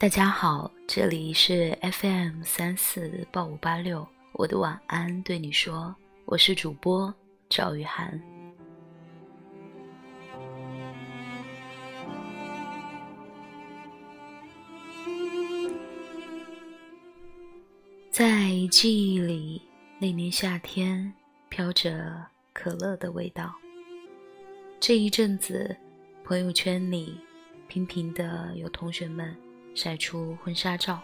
大家好，这里是 FM 三四八五八六，我的晚安对你说，我是主播赵雨涵。在记忆里，那年夏天飘着可乐的味道。这一阵子，朋友圈里频频的有同学们晒出婚纱照，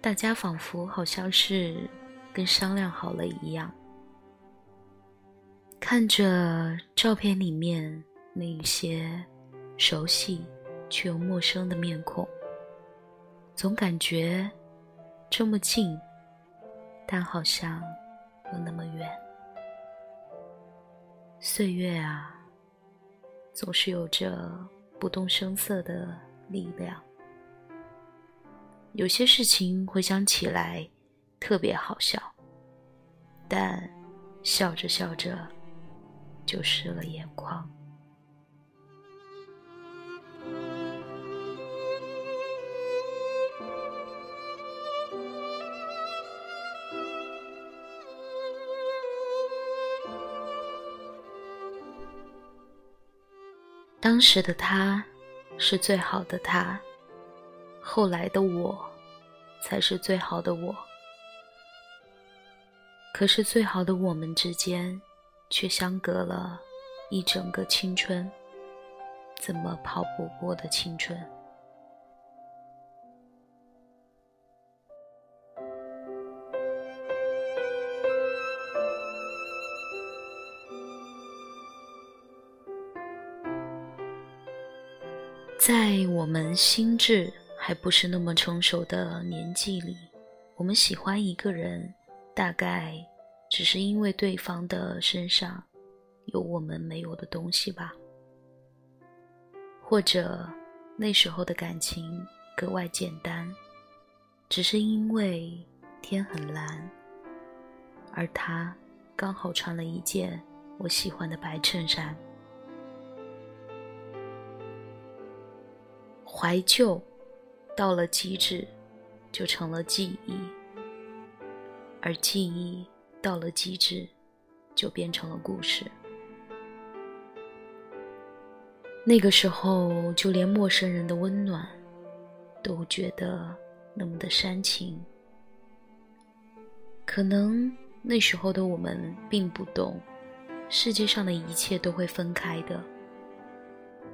大家仿佛好像是跟商量好了一样。看着照片里面那一些熟悉却又陌生的面孔，总感觉。这么近，但好像又那么远。岁月啊，总是有着不动声色的力量。有些事情回想起来特别好笑，但笑着笑着就湿了眼眶。当时的他，是最好的他；后来的我，才是最好的我。可是最好的我们之间，却相隔了一整个青春，怎么跑不过的青春？在我们心智还不是那么成熟的年纪里，我们喜欢一个人，大概只是因为对方的身上有我们没有的东西吧。或者那时候的感情格外简单，只是因为天很蓝，而他刚好穿了一件我喜欢的白衬衫。怀旧到了极致，就成了记忆；而记忆到了极致，就变成了故事。那个时候，就连陌生人的温暖都觉得那么的煽情。可能那时候的我们并不懂，世界上的一切都会分开的。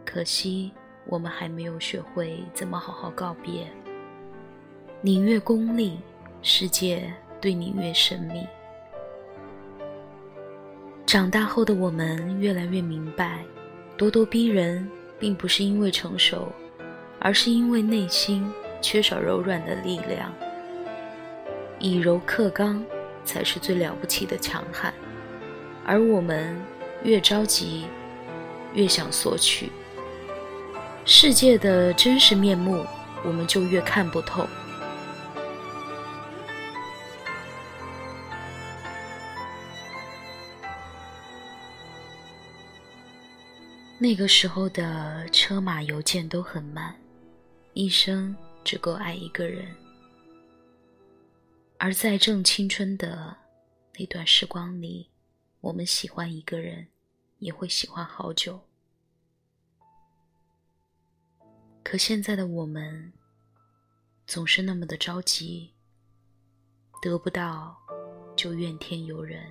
可惜。我们还没有学会怎么好好告别。你越功利，世界对你越神秘。长大后的我们越来越明白，咄咄逼人并不是因为成熟，而是因为内心缺少柔软的力量。以柔克刚才是最了不起的强悍，而我们越着急，越想索取。世界的真实面目，我们就越看不透。那个时候的车马邮件都很慢，一生只够爱一个人。而在正青春的那段时光里，我们喜欢一个人，也会喜欢好久。可现在的我们，总是那么的着急，得不到就怨天尤人。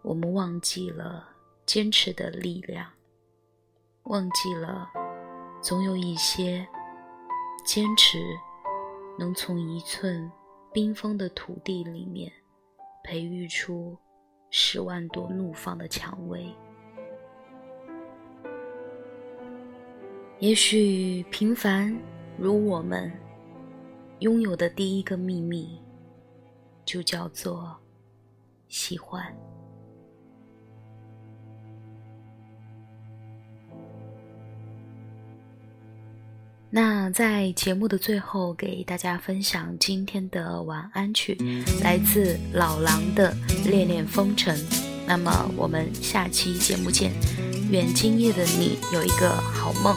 我们忘记了坚持的力量，忘记了总有一些坚持，能从一寸冰封的土地里面培育出十万朵怒放的蔷薇。也许平凡如我们拥有的第一个秘密，就叫做喜欢。那在节目的最后，给大家分享今天的晚安曲，来自老狼的《恋恋风尘》。那么我们下期节目见，愿今夜的你有一个好梦。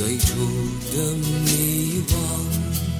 最初的迷惘。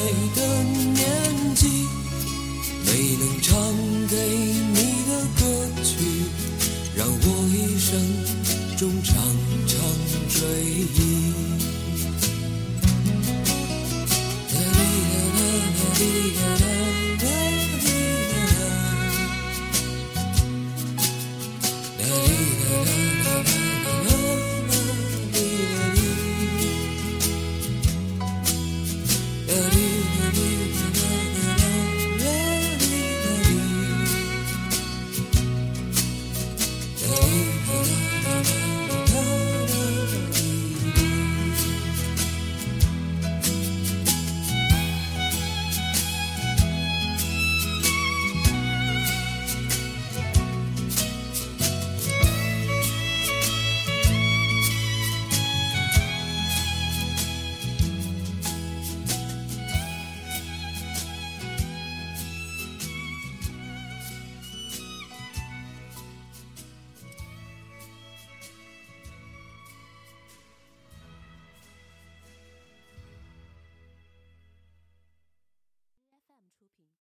能唱给你的歌曲，让我一生中常常追忆。啦啦啦啦啦